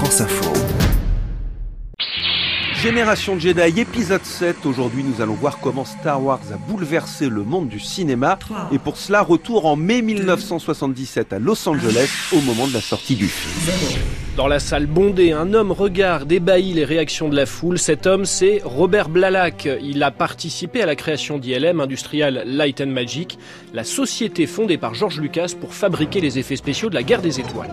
France Info. Génération Jedi épisode 7. Aujourd'hui, nous allons voir comment Star Wars a bouleversé le monde du cinéma. Et pour cela, retour en mai 1977 à Los Angeles au moment de la sortie du film. Dans la salle bondée, un homme regarde ébahi les réactions de la foule. Cet homme, c'est Robert Blalack. Il a participé à la création d'ILM, Industrial Light and Magic, la société fondée par George Lucas pour fabriquer les effets spéciaux de la guerre des étoiles.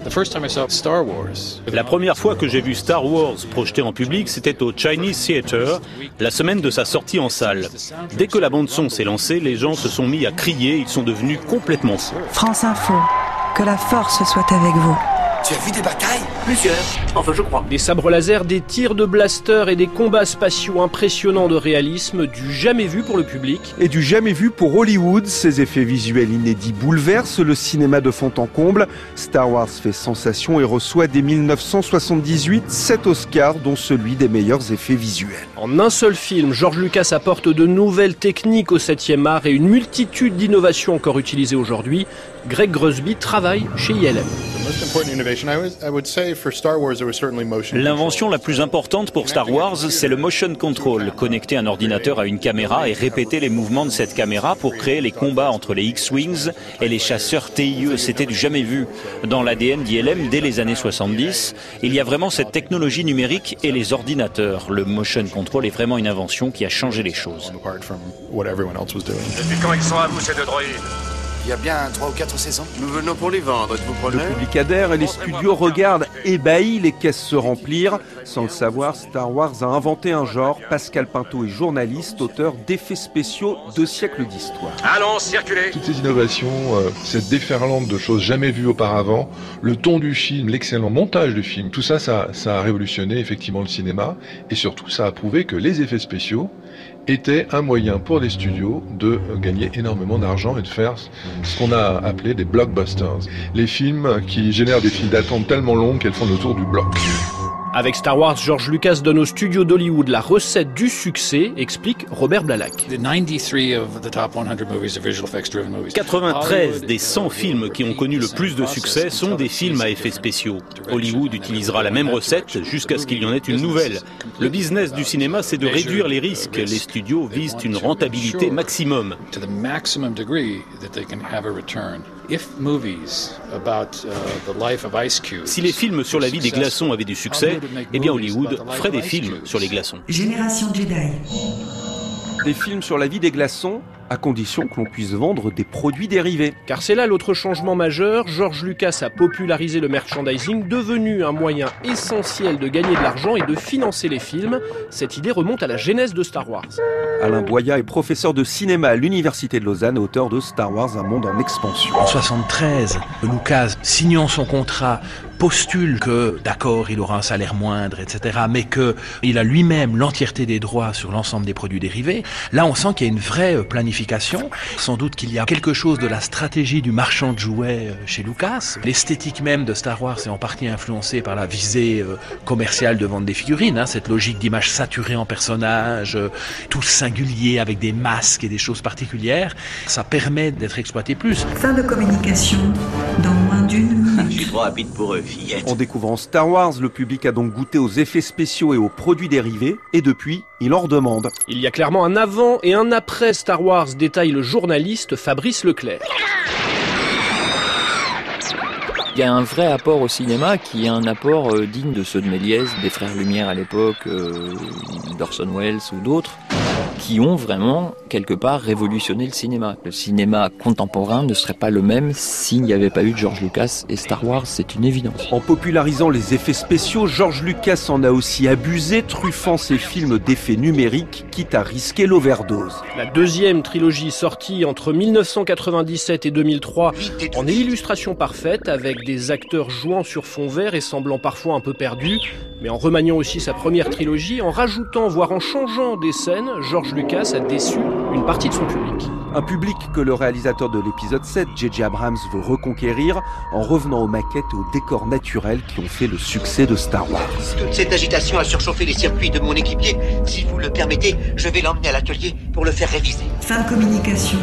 La première fois que j'ai vu Star Wars projeté en public, c'était au Chinese Theater, la semaine de sa sortie en salle. Dès que la bande-son s'est lancée, les gens se sont mis à crier, ils sont devenus complètement fous. France Info, que la force soit avec vous. Tu as vu des batailles? Plusieurs. Enfin, je crois. Des sabres laser, des tirs de blaster et des combats spatiaux impressionnants de réalisme, du jamais vu pour le public. Et du jamais vu pour Hollywood, ces effets visuels inédits bouleversent le cinéma de fond en comble. Star Wars fait sensation et reçoit dès 1978 7 Oscars, dont celui des meilleurs effets visuels. En un seul film, George Lucas apporte de nouvelles techniques au 7e art et une multitude d'innovations encore utilisées aujourd'hui. Greg Grusby travaille chez ILM. L'invention la plus importante pour Star Wars, c'est le motion control. Connecter un ordinateur à une caméra et répéter les mouvements de cette caméra pour créer les combats entre les X-Wings et les chasseurs TIE. C'était du jamais vu. Dans l'ADN d'ILM, dès les années 70, il y a vraiment cette technologie numérique et les ordinateurs. Le motion control est vraiment une invention qui a changé les choses. Depuis quand ils sont à vous, ces deux droïdes? Il y a bien trois ou quatre saisons. Nous venons pour les vendre, êtes-vous Le public adhère et les studios regardent ébahis les caisses se remplir. Sans le savoir, Star Wars a inventé un genre. Pascal Pinto est journaliste, auteur d'effets spéciaux deux siècles d'histoire. Allons, circulez Toutes ces innovations, euh, cette déferlante de choses jamais vues auparavant, le ton du film, l'excellent montage du film, tout ça, ça, ça a révolutionné effectivement le cinéma et surtout ça a prouvé que les effets spéciaux étaient un moyen pour les studios de gagner énormément d'argent et de faire ce qu'on a appelé des blockbusters. Les films qui génèrent des files d'attente tellement longues qu'elles font le tour du bloc. Avec Star Wars, George Lucas donne aux studios d'Hollywood la recette du succès, explique Robert Blalack. 93 des 100 films qui ont connu le plus de succès sont des films à effets spéciaux. Hollywood utilisera la même recette jusqu'à ce qu'il y en ait une nouvelle. Le business du cinéma, c'est de réduire les risques. Les studios visent une rentabilité maximum. to the maximum degree that they can have a return. If movies about the life of Ice Cube, Si les films sur la vie des glaçons avaient du succès, eh bien Hollywood ferait des films sur les glaçons. Génération Jedi. Des films sur la vie des glaçons, à condition que l'on puisse vendre des produits dérivés. Car c'est là l'autre changement majeur, George Lucas a popularisé le merchandising, devenu un moyen essentiel de gagner de l'argent et de financer les films. Cette idée remonte à la genèse de Star Wars. Alain Boya est professeur de cinéma à l'Université de Lausanne, auteur de Star Wars, un monde en expansion. En 73, Lucas, signant son contrat, postule que, d'accord, il aura un salaire moindre, etc., mais que il a lui-même l'entièreté des droits sur l'ensemble des produits dérivés. Là, on sent qu'il y a une vraie euh, Sans doute qu'il y a quelque chose de la stratégie du marchand de jouets euh, chez Lucas. L'esthétique même de Star Wars est en partie influencée par la visée euh, commerciale de vente des figurines, hein, cette logique d'image saturée en personnages, euh, tout singulier avec des masques et des choses particulières. Ça permet d'être exploité plus. Fin de communication moins d'une Je minute. suis trop rapide pour eux, fillette. En découvrant Star Wars, le public a donc goûté aux effets spéciaux et aux produits dérivés, et depuis, il en redemande. Il y a clairement un avant et un après Star Wars, détaille le journaliste Fabrice Leclerc. Il y a un vrai apport au cinéma qui est un apport euh, digne de ceux de Méliès, des Frères Lumière à l'époque, euh, d'Orson Welles ou d'autres, qui ont vraiment quelque part révolutionné le cinéma. Le cinéma contemporain ne serait pas le même s'il n'y avait pas eu de George Lucas et Star Wars, c'est une évidence. En popularisant les effets spéciaux, George Lucas en a aussi abusé, truffant ses films d'effets numériques, quitte à risquer l'overdose. La deuxième trilogie sortie entre 1997 et 2003 en est l'illustration parfaite avec des acteurs jouant sur fond vert et semblant parfois un peu perdus, mais en remaniant aussi sa première trilogie, en rajoutant voire en changeant des scènes, George Lucas a déçu une partie de son public. Un public que le réalisateur de l'épisode 7, J.J. Abrams, veut reconquérir en revenant aux maquettes et aux décors naturels qui ont fait le succès de Star Wars. Toute cette agitation a surchauffé les circuits de mon équipier. Si vous le permettez, je vais l'emmener à l'atelier pour le faire réviser. Fin de communication